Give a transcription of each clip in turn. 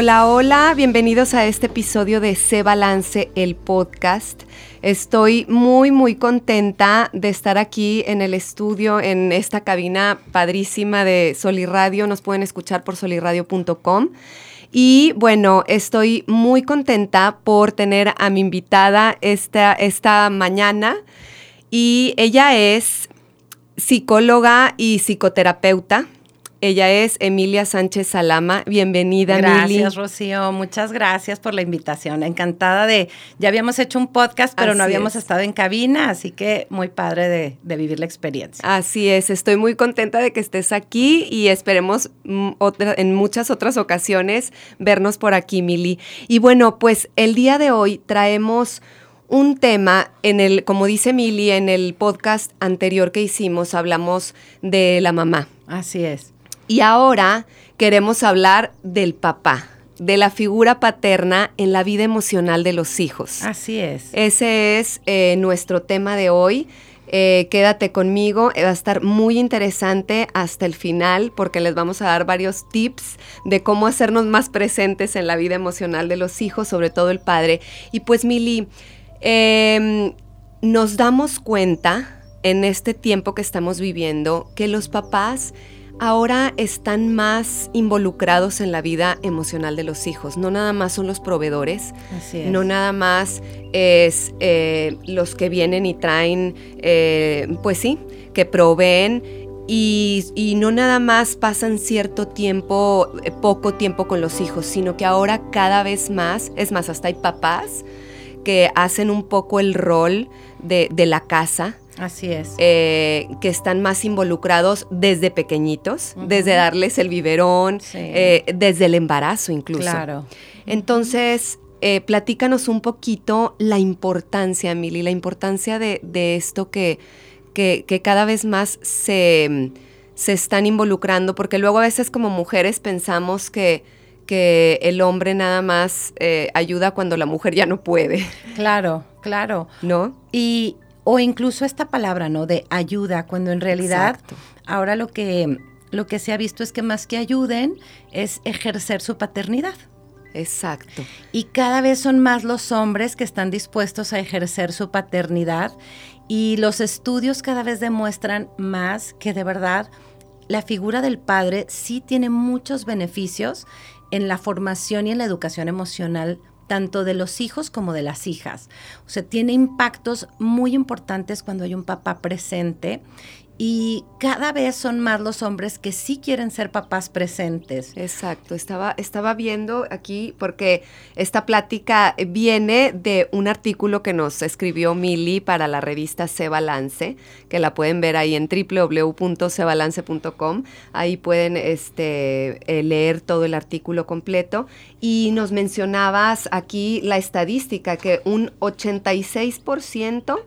Hola, hola, bienvenidos a este episodio de Se Balance el podcast. Estoy muy, muy contenta de estar aquí en el estudio, en esta cabina padrísima de Soliradio. Nos pueden escuchar por soliradio.com. Y bueno, estoy muy contenta por tener a mi invitada esta, esta mañana. Y ella es psicóloga y psicoterapeuta. Ella es Emilia Sánchez Salama. Bienvenida, Gracias, Rocío. Muchas gracias por la invitación. Encantada de. Ya habíamos hecho un podcast, pero Así no habíamos es. estado en cabina, así que muy padre de, de vivir la experiencia. Así es, estoy muy contenta de que estés aquí y esperemos mm, otra- en muchas otras ocasiones vernos por aquí, Mili. Y bueno, pues el día de hoy traemos un tema en el, como dice Mili, en el podcast anterior que hicimos hablamos de la mamá. Así es. Y ahora queremos hablar del papá, de la figura paterna en la vida emocional de los hijos. Así es. Ese es eh, nuestro tema de hoy. Eh, quédate conmigo, eh, va a estar muy interesante hasta el final porque les vamos a dar varios tips de cómo hacernos más presentes en la vida emocional de los hijos, sobre todo el padre. Y pues Mili, em, nos damos cuenta en este tiempo que estamos viviendo que los papás ahora están más involucrados en la vida emocional de los hijos. No nada más son los proveedores, no nada más es eh, los que vienen y traen, eh, pues sí, que proveen y, y no nada más pasan cierto tiempo, eh, poco tiempo con los hijos, sino que ahora cada vez más, es más, hasta hay papás que hacen un poco el rol de, de la casa, Así es. eh, que están más involucrados desde pequeñitos, desde darles el biberón, Sí. eh, desde el embarazo incluso. Claro. Entonces, eh, platícanos un poquito la importancia, Mili, la importancia de, de esto que, que, que cada vez más se, se están involucrando, porque luego a veces como mujeres pensamos que, que el hombre nada más eh, ayuda cuando la mujer ya no puede, Claro, claro. ¿no? Y, o incluso esta palabra, ¿no? De ayuda, cuando en realidad Exacto. ahora lo que, lo que se ha visto es que más que ayuden es ejercer su paternidad. Exacto. Y cada vez son más los hombres que están dispuestos a ejercer su paternidad y los estudios cada vez demuestran más que de verdad la figura del padre sí tiene muchos beneficios en la formación y en la educación emocional tanto de los hijos como de las hijas. O sea, tiene impactos muy importantes cuando hay un papá presente y cada vez son más los hombres que sí quieren ser papás presentes. Exacto, estaba, estaba viendo aquí porque esta plática viene de un artículo que nos escribió Mili para la revista Se Balance, que la pueden ver ahí en www.sebalance.com. Ahí pueden este, eh, leer todo el artículo completo. Y nos mencionabas aquí la estadística que un 86%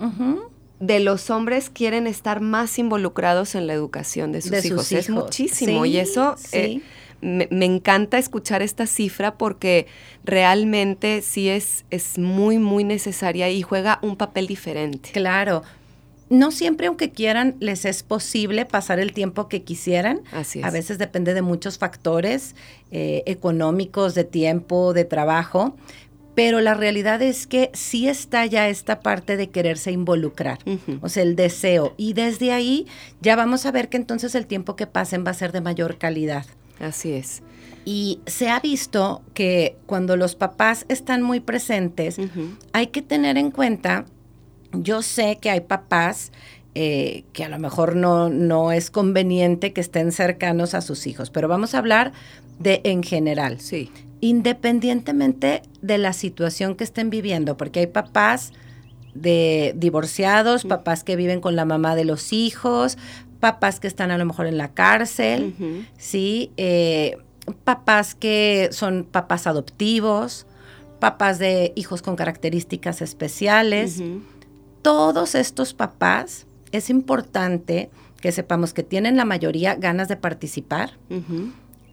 Ujú. De los hombres quieren estar más involucrados en la educación de sus, De sus hijos. Es muchísimo Sí, y eso sí. eh, me, me encanta escuchar esta cifra porque realmente sí es, es muy, muy necesaria y juega un papel diferente. Claro. No siempre, aunque quieran, les es posible pasar el tiempo que quisieran. Así es. A veces depende de muchos factores eh, económicos, de tiempo, de trabajo. Pero la realidad es que sí está ya esta parte de quererse involucrar, o sea, el deseo. Y desde ahí ya vamos a ver que entonces el tiempo que pasen va a ser de mayor calidad. Así es. Y se ha visto que cuando los papás están muy presentes, hay que tener en cuenta, yo sé que hay papás eh, que a lo mejor no, no es conveniente que estén cercanos a sus hijos, pero vamos a hablar de en general, Sí. Independientemente de la situación que estén viviendo, porque hay papás de divorciados, papás que viven con la mamá de los hijos, papás que están a lo mejor en la cárcel. ¿sí? Eh, papás que son papás adoptivos, papás de hijos con características especiales. Todos estos papás es importante que sepamos que tienen la mayoría ganas de participar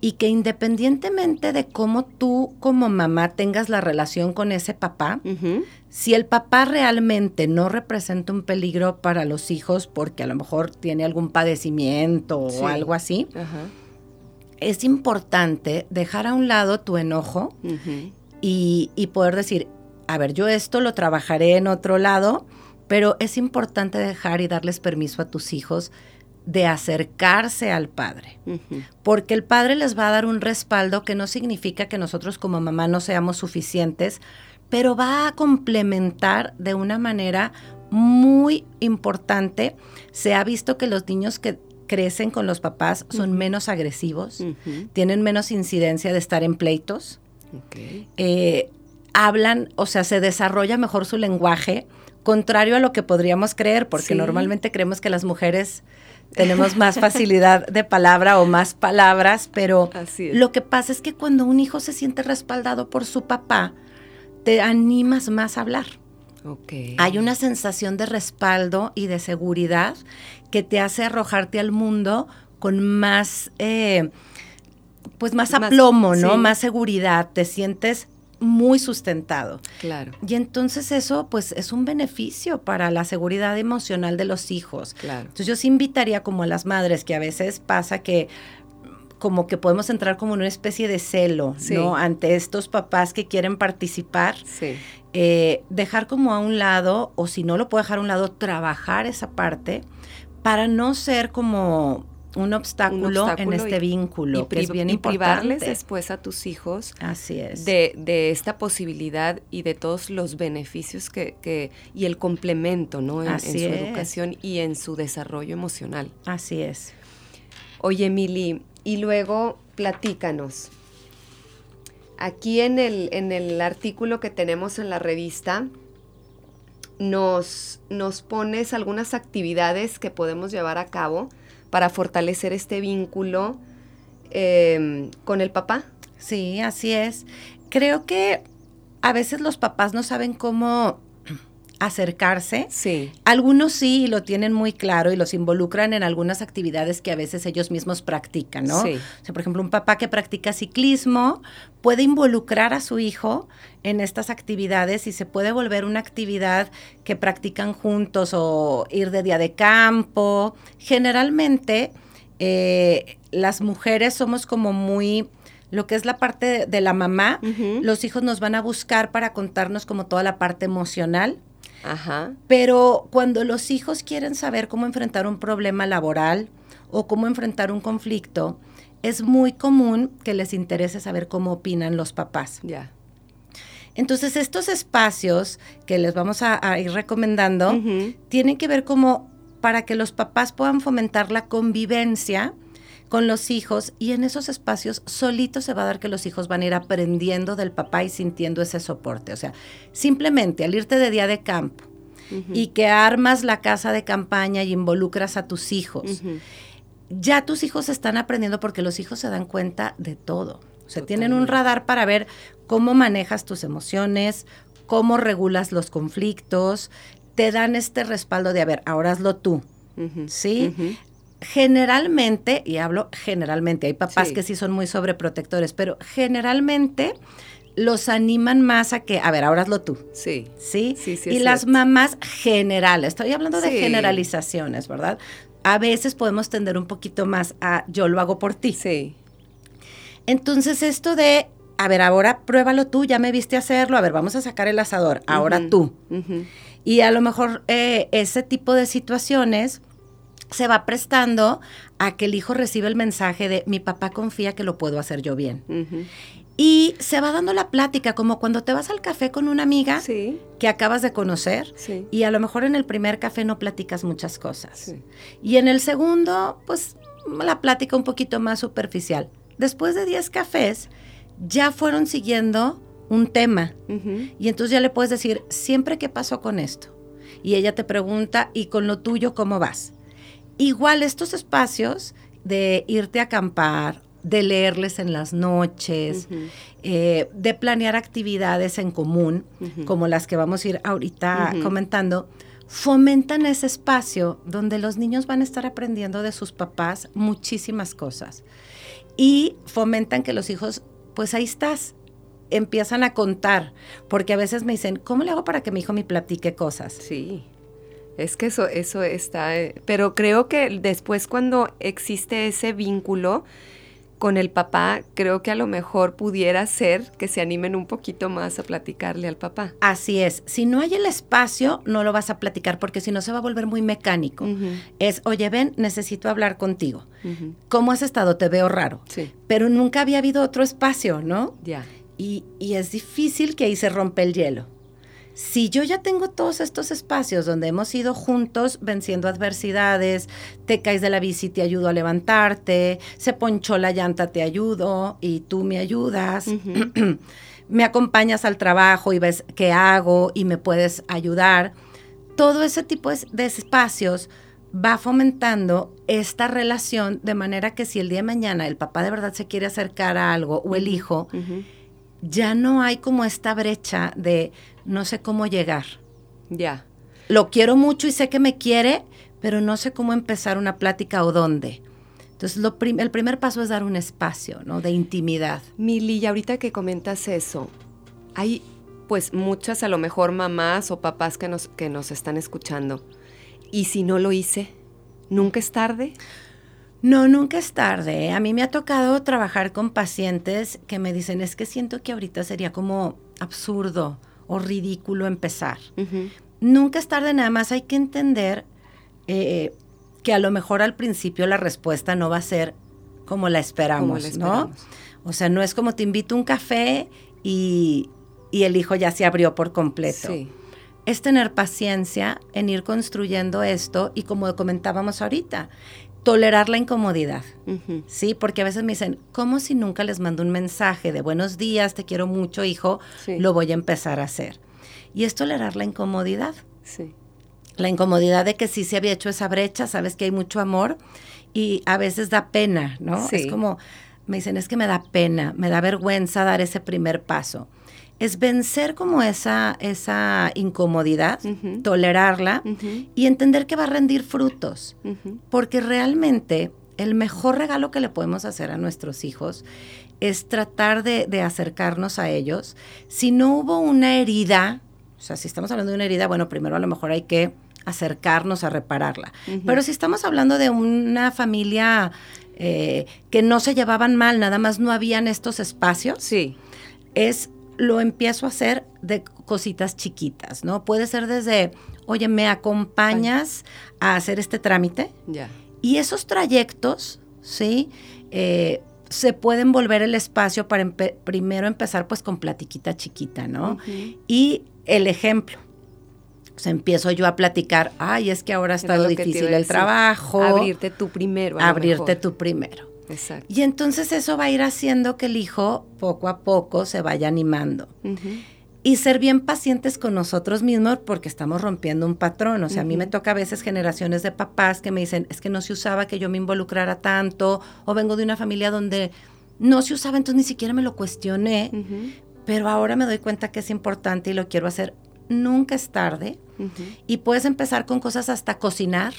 y que independientemente de cómo tú como mamá tengas la relación con ese papá, si el papá realmente no representa un peligro para los hijos porque a lo mejor tiene algún padecimiento o algo así, es importante dejar a un lado tu enojo y, y poder decir, a ver, yo esto lo trabajaré en otro lado, pero es importante dejar y darles permiso a tus hijos de acercarse al padre, porque el padre les va a dar un respaldo que no significa que nosotros como mamá no seamos suficientes, pero va a complementar de una manera muy importante. Se ha visto que los niños que crecen con los papás son menos agresivos, tienen menos incidencia de estar en pleitos, eh, hablan, o sea, se desarrolla mejor su lenguaje, contrario a lo que podríamos creer, porque normalmente creemos que las mujeres tenemos más facilidad de palabra o más palabras, pero lo que pasa es que cuando un hijo se siente respaldado por su papá, te animas más a hablar. Hay una sensación de respaldo y de seguridad que te hace arrojarte al mundo con más, eh, pues más aplomo, ¿no? Más seguridad. Te sientes muy sustentado. Claro. Y entonces eso pues es un beneficio para la seguridad emocional de los hijos. Claro. Entonces yo sí invitaría como a las madres que a veces pasa que como que podemos entrar como en una especie de celo, ¿no? Ante estos papás que quieren participar. Sí. Eh, dejar como a un lado, o si no lo puedo dejar a un lado, trabajar esa parte para no ser como un obstáculo, en este vínculo, y que es bien y privarles después a tus hijos Así es. De, de, esta posibilidad y de todos los beneficios que, que y el complemento, ¿no? En, su educación y en su desarrollo emocional. Así es. Oye, Mili, y luego platícanos. Aquí en el, en el artículo que tenemos en la revista, nos, nos pones algunas actividades que podemos llevar a cabo para fortalecer este vínculo em, con el papá. Sí, así es. Creo que a veces los papás no saben cómo acercarse. Sí. Algunos sí lo tienen muy claro y los involucran en algunas actividades que a veces ellos mismos practican, ¿no? Sí. O sea, por ejemplo, un papá que practica ciclismo puede involucrar a su hijo en estas actividades y se puede volver una actividad que practican juntos o ir de día de campo. Generalmente, eh, las mujeres somos como muy lo que es la parte de la mamá, los hijos nos van a buscar para contarnos como toda la parte emocional. Ajá. Pero cuando los hijos quieren saber cómo enfrentar un problema laboral o cómo enfrentar un conflicto, es muy común que les interese saber cómo opinan los papás. Ya. Entonces, estos espacios que les vamos a, ir recomendando tienen que ver como para que los papás puedan fomentar la convivencia con los hijos y en esos espacios solito se va a dar que los hijos van a ir aprendiendo del papá y sintiendo ese soporte. O sea, simplemente al irte de día de campo y que armas la casa de campaña y involucras a tus hijos, ya tus hijos están aprendiendo porque los hijos se dan cuenta de todo. O sea, tienen un radar para ver cómo manejas tus emociones, cómo regulas los conflictos, te dan este respaldo de, a ver, ahora hazlo tú. ¿Sí? Generalmente, y hablo generalmente, hay papás que sí son muy sobreprotectores, pero generalmente los animan más a que, a ver, ahora hazlo tú. Sí. Sí. sí, sí y las mamás generales, estoy hablando de generalizaciones, ¿verdad? A veces podemos tender un poquito más a yo lo hago por ti. Sí. Entonces esto de, a ver, ahora pruébalo tú, ya me viste hacerlo, a ver, vamos a sacar el asador, ahora tú. Y a lo mejor eh, ese tipo de situaciones se va prestando a que el hijo reciba el mensaje de mi papá confía que lo puedo hacer yo bien. Y se va dando la plática, como cuando te vas al café con una amiga que acabas de conocer y a lo mejor en el primer café no platicas muchas cosas. Y en el segundo, pues la plática un poquito más superficial. Después de 10 cafés, ya fueron siguiendo un tema. Y entonces ya le puedes decir, siempre qué pasó con esto. Y ella te pregunta, ¿y con lo tuyo cómo vas? Igual estos espacios de irte a acampar, de leerles en las noches, eh, de planear actividades en común, como las que vamos a ir ahorita comentando, fomentan ese espacio donde los niños van a estar aprendiendo de sus papás muchísimas cosas. Y fomentan que los hijos, pues ahí estás, empiezan a contar, porque a veces me dicen, ¿cómo le hago para que mi hijo me platique cosas? Sí. Es que eso, eso está, eh, pero creo que después cuando existe ese vínculo, con el papá, creo que a lo mejor pudiera ser que se animen un poquito más a platicarle al papá. Así es. Si no hay el espacio, no lo vas a platicar porque si no se va a volver muy mecánico. Es, oye, ven, necesito hablar contigo. ¿Cómo has estado? Te veo raro. Sí. Pero nunca había habido otro espacio, ¿no? Ya. Y, y es difícil que ahí se rompe el hielo si yo ya tengo todos estos espacios donde hemos ido juntos venciendo adversidades, te caes de la bici, te ayudo a levantarte, se ponchó la llanta, te ayudo y tú me ayudas, me acompañas al trabajo y ves qué hago y me puedes ayudar. Todo ese tipo de espacios va fomentando esta relación de manera que si el día de mañana el papá de verdad se quiere acercar a algo o el hijo, ya no hay como esta brecha de no sé cómo llegar. Ya. Lo quiero mucho y sé que me quiere, pero no sé cómo empezar una plática o dónde. Entonces, lo el primer paso es dar un espacio, ¿no? De intimidad. Mili, y ahorita que comentas eso, hay pues muchas a lo mejor mamás o papás que nos, que nos están escuchando. ¿Y si no lo hice? ¿Nunca es tarde? No, nunca es tarde. A mí me ha tocado trabajar con pacientes que me dicen, es que siento que ahorita sería como absurdo o ridículo empezar. Nunca es tarde, nada más hay que entender eh, que a lo mejor al principio la respuesta no va a ser como la esperamos, ¿no? O sea, no es como te invito a un café y, el hijo ya se abrió por completo. Es tener paciencia en ir construyendo esto y como comentábamos ahorita, tolerar la incomodidad, ¿sí? Porque a veces me dicen, ¿cómo si nunca les mando un mensaje de buenos días, te quiero mucho, hijo? Lo voy a empezar a hacer. Y es tolerar la incomodidad. Sí. La incomodidad de que sí se había hecho esa brecha, sabes que hay mucho amor y a veces da pena, ¿no? Es como, me dicen, es que me da pena, me da vergüenza dar ese primer paso es vencer como esa, esa incomodidad, tolerarla y entender que va a rendir frutos. Porque realmente el mejor regalo que le podemos hacer a nuestros hijos es tratar de, acercarnos a ellos. Si no hubo una herida, o sea, si estamos hablando de una herida, bueno, primero a lo mejor hay que acercarnos a repararla. Pero si estamos hablando de una familia eh, que no se llevaban mal, nada más no habían estos espacios, sí. es lo empiezo a hacer de cositas chiquitas, ¿no? Puede ser desde, oye, ¿me acompañas a hacer este trámite? Ya. Y esos trayectos, ¿sí? Eh, se pueden volver el espacio para primero empezar pues con platiquita chiquita, ¿no? Y el ejemplo. O sea, empiezo yo a platicar, ay, es que ahora ha estado difícil el trabajo. Abrirte tú primero. abrirte tú primero. Exacto. Y entonces eso va a ir haciendo que el hijo poco a poco se vaya animando. Y ser bien pacientes con nosotros mismos porque estamos rompiendo un patrón. O sea, a mí me toca a veces generaciones de papás que me dicen, es que no se usaba que yo me involucrara tanto, o vengo de una familia donde no se usaba, entonces ni siquiera me lo cuestioné, pero ahora me doy cuenta que es importante y lo quiero hacer. Nunca es tarde. Y puedes empezar con cosas hasta cocinar.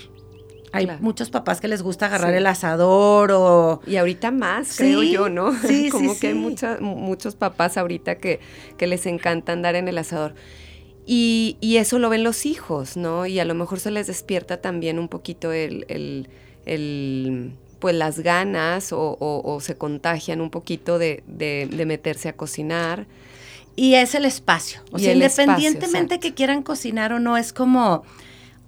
Hay muchos papás que les gusta agarrar el asador o... Y ahorita más, creo yo, ¿no? Sí, Como que hay muchos papás ahorita que, que les encanta andar en el asador. Y, y, eso lo ven los hijos, ¿no? Y a lo mejor se les despierta también un poquito el, el, el pues las ganas o, o, se contagian un poquito de, de, de, meterse a cocinar. Y es el espacio. O sea, independientemente que quieran cocinar o no, es como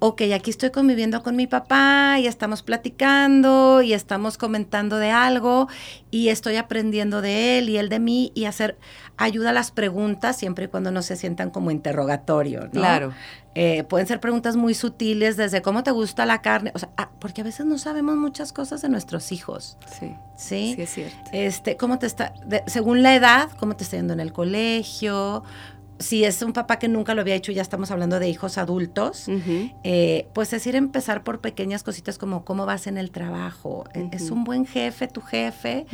ok, aquí estoy conviviendo con mi papá y estamos platicando y estamos comentando de algo y estoy aprendiendo de él y él de mí y hacer ayuda a las preguntas siempre y cuando no se sientan como interrogatorio, ¿no? Claro. Eh, pueden ser preguntas muy sutiles desde cómo te gusta la carne, o sea, ah, porque a veces no sabemos muchas cosas de nuestros hijos. Sí. Sí, sí es cierto. Este, cómo te está, según la edad, cómo te está yendo en el colegio, si es un papá que nunca lo había hecho, ya estamos hablando de hijos adultos, eh, pues es ir a empezar por pequeñas cositas como cómo vas en el trabajo. E, es un buen jefe, tu jefe.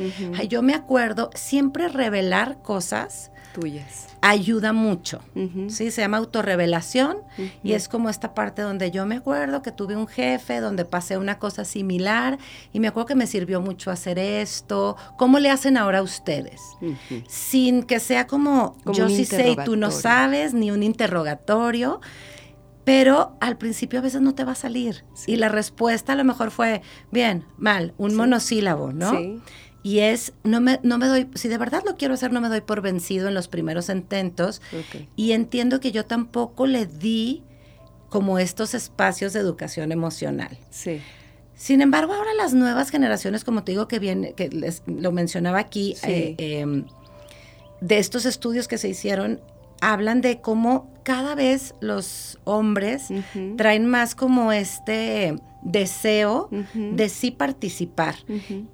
yo me acuerdo siempre revelar cosas tuyas. Ayuda mucho. ¿sí? Se llama autorrevelación y es como esta parte donde yo me acuerdo que tuve un jefe, donde pasé una cosa similar y me acuerdo que me sirvió mucho hacer esto. ¿Cómo le hacen ahora ustedes? Sin que sea como, yo sí sé y tú no sabes, ni un interrogatorio. Pero al principio a veces no te va a salir. Y la respuesta a lo mejor fue, bien, mal, un monosílabo, ¿no? Sí. Y es, no me, no me doy, si de verdad lo quiero hacer, no me doy por vencido en los primeros intentos. Y entiendo que yo tampoco le di como estos espacios de educación emocional. Sí. Sin embargo, ahora las nuevas generaciones, como te digo, que viene, que les, lo mencionaba aquí, eh, em, de estos estudios que se hicieron, hablan de cómo cada vez los hombres traen más como este deseo de sí participar.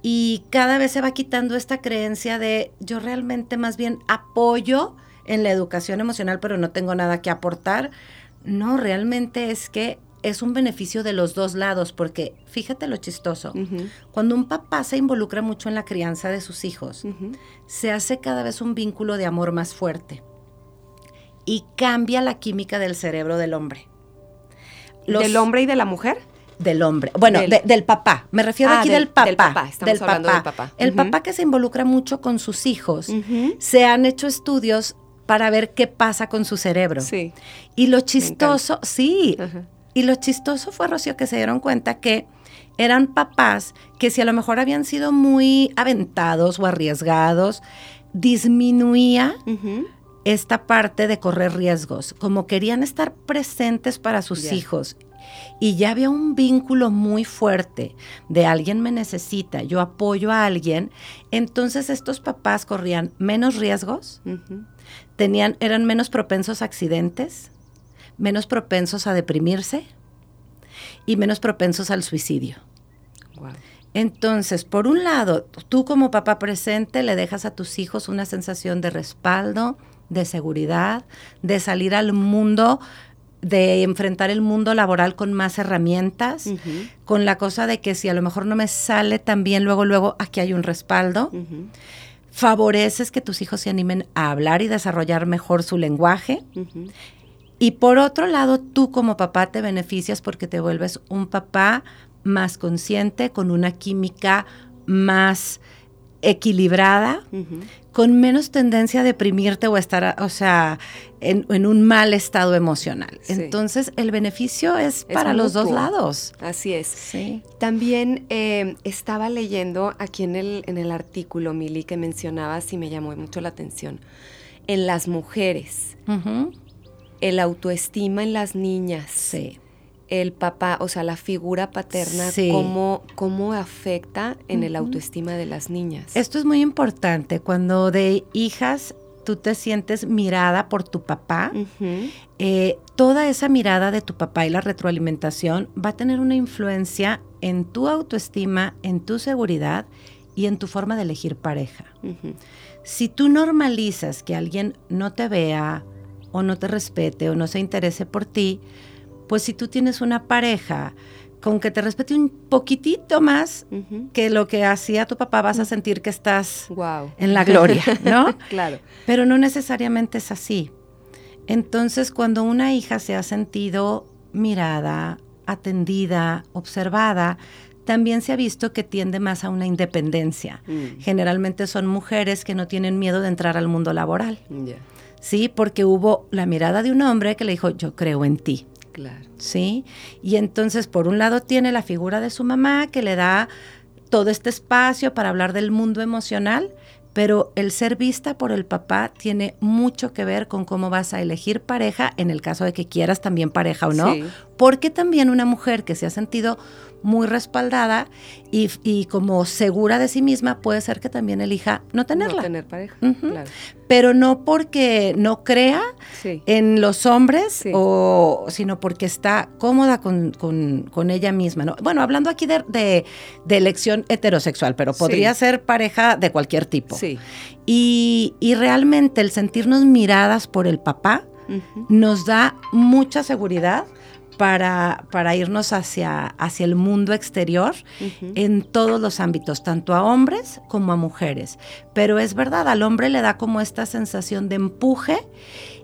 Y cada vez se va quitando esta creencia de yo realmente más bien apoyo en la educación emocional, pero no tengo nada que aportar. No, realmente es que es un beneficio de los dos lados, porque fíjate lo chistoso, cuando un papá se involucra mucho en la crianza de sus hijos, se hace cada vez un vínculo de amor más fuerte y cambia la química del cerebro del hombre. ¿Del hombre y de la mujer? Del hombre. Bueno, del, papá. Me refiero ah, aquí del, papá. Del papá. Estamos hablando del papá. El papá que se involucra mucho con sus hijos. Se han hecho estudios para ver qué pasa con su cerebro. Sí. Y lo chistoso, sí. Y lo chistoso fue, Rocío, que se dieron cuenta que eran papás que si a lo mejor habían sido muy aventados o arriesgados, disminuía esta parte de correr riesgos, como querían estar presentes para sus hijos. Y ya había un vínculo muy fuerte de alguien me necesita, yo apoyo a alguien. Entonces estos papás corrían menos riesgos, tenían, eran menos propensos a accidentes, menos propensos a deprimirse y menos propensos al suicidio. Entonces, por un lado, tú como papá presente le dejas a tus hijos una sensación de respaldo, de seguridad, de salir al mundo de enfrentar el mundo laboral con más herramientas, con la cosa de que si a lo mejor no me sale tan bien, luego, luego aquí hay un respaldo. Favoreces que tus hijos se animen a hablar y desarrollar mejor su lenguaje. Y por otro lado, tú como papá te beneficias porque te vuelves un papá más consciente, con una química más equilibrada, con menos tendencia a deprimirte o estar, o sea, en, un mal estado emocional. Entonces, el beneficio es, para los dos lados. Así es. También eh, estaba leyendo aquí en el, en el artículo, Mili, que mencionabas y me llamó mucho la atención. En las mujeres, el autoestima en las niñas. Sí el papá, o sea, la figura paterna, cómo, cómo, afecta en el autoestima de las niñas. Esto es muy importante. Cuando de hijas tú te sientes mirada por tu papá, eh, toda esa mirada de tu papá y la retroalimentación va a tener una influencia en tu autoestima, en tu seguridad y en tu forma de elegir pareja. Si tú normalizas que alguien no te vea o no te respete o no se interese por ti, pues si tú tienes una pareja con que te respete un poquitito más que lo que hacía tu papá, vas a sentir que estás en la gloria, ¿no? claro. Pero no necesariamente es así. Entonces, cuando una hija se ha sentido mirada, atendida, observada, también se ha visto que tiende más a una independencia. Mm. Generalmente son mujeres que no tienen miedo de entrar al mundo laboral. Sí, porque hubo la mirada de un hombre que le dijo, yo creo en ti. Claro. ¿Sí? Y entonces, por un lado, tiene la figura de su mamá que le da todo este espacio para hablar del mundo emocional, pero el ser vista por el papá tiene mucho que ver con cómo vas a elegir pareja, en el caso de que quieras también pareja o no, Porque también una mujer que se ha sentido muy respaldada y, como segura de sí misma, puede ser que también elija no tenerla. No tener pareja, claro. Pero no porque no crea en los hombres, o, sino porque está cómoda con, ella misma. ¿no? Bueno, hablando aquí de, de, elección heterosexual, pero podría ser pareja de cualquier tipo. Sí. Y, y realmente el sentirnos miradas por el papá nos da mucha seguridad para, para irnos hacia, hacia el mundo exterior en todos los ámbitos, tanto a hombres como a mujeres. Pero es verdad, al hombre le da como esta sensación de empuje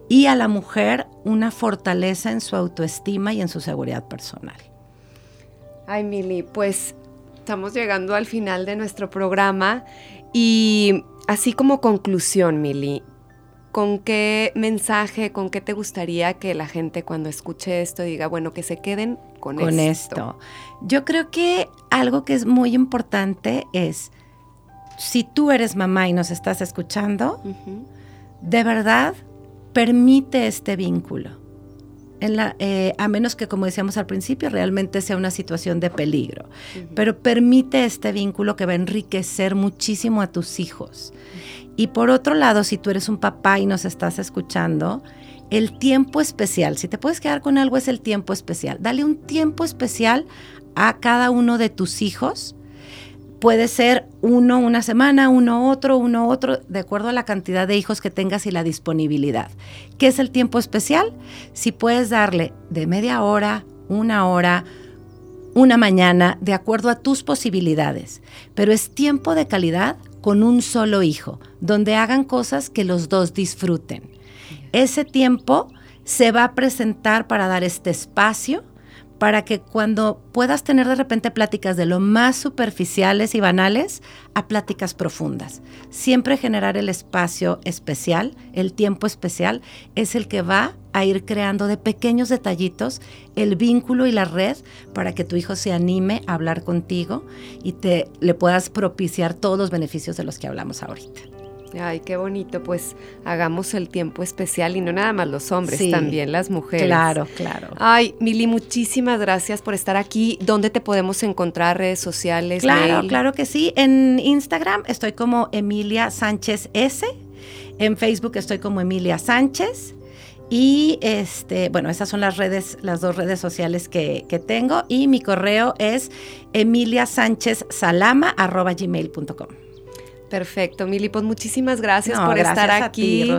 y a la mujer una fortaleza en su autoestima y en su seguridad personal. Ay, Mili, pues estamos llegando al final de nuestro programa y así como conclusión, Mili, ¿con qué mensaje, con qué te gustaría que la gente cuando escuche esto diga, bueno, que se queden con, con esto? Yo creo que algo que es muy importante es, si tú eres mamá y nos estás escuchando, de verdad, permite este vínculo. Eh, a menos que, como decíamos al principio, realmente sea una situación de peligro. Pero permite este vínculo que va a enriquecer muchísimo a tus hijos. Y por otro lado, si tú eres un papá y nos estás escuchando, el tiempo especial, si te puedes quedar con algo, es el tiempo especial. Dale un tiempo especial a cada uno de tus hijos. Puede ser uno una semana, uno otro, uno otro, de acuerdo a la cantidad de hijos que tengas y la disponibilidad. ¿Qué es el tiempo especial? Si puedes darle de media hora, una hora, una mañana, de acuerdo a tus posibilidades. Pero es tiempo de calidad con un solo hijo, donde hagan cosas que los dos disfruten. Ese tiempo se va a presentar para dar este espacio para que cuando puedas tener de repente pláticas de lo más superficiales y banales a pláticas profundas. Siempre generar el espacio especial, el tiempo especial, es el que va a ir creando de pequeños detallitos el vínculo y la red para que tu hijo se anime a hablar contigo y te le puedas propiciar todos los beneficios de los que hablamos ahorita. Ay, qué bonito, pues hagamos el tiempo especial y no nada más los hombres, también las mujeres. Claro, claro. Ay, Mili, muchísimas gracias por estar aquí. ¿Dónde te podemos encontrar? ¿Redes sociales? Claro, claro que sí. En Instagram estoy como Emilia Sánchez S. En Facebook estoy como Emilia Sánchez. Y este, bueno, esas son las redes, las dos redes sociales que, que tengo. Y mi correo es emiliasánchezsalama.gmail.com. Perfecto, Mili, pues muchísimas gracias por estar aquí.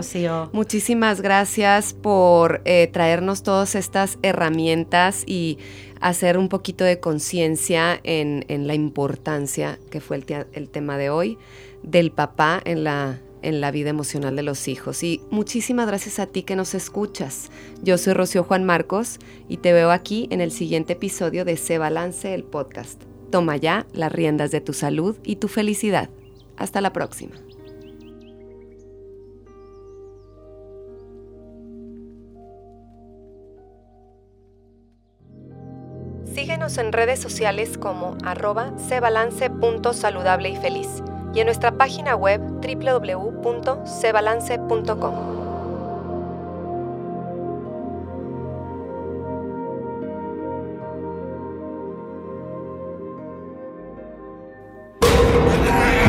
Muchísimas gracias por eh, traernos todas estas herramientas y hacer un poquito de conciencia en, la importancia que fue el, tema de hoy del papá en la, en la vida emocional de los hijos. Y muchísimas gracias a ti que nos escuchas. Yo soy Rocío Juan Marcos y te veo aquí en el siguiente episodio de Se Balance el podcast. Toma ya las riendas de tu salud y tu felicidad. Hasta la próxima. Síguenos en redes sociales como arroba cebalance.saludable y feliz y en nuestra página web www.cebalance.com.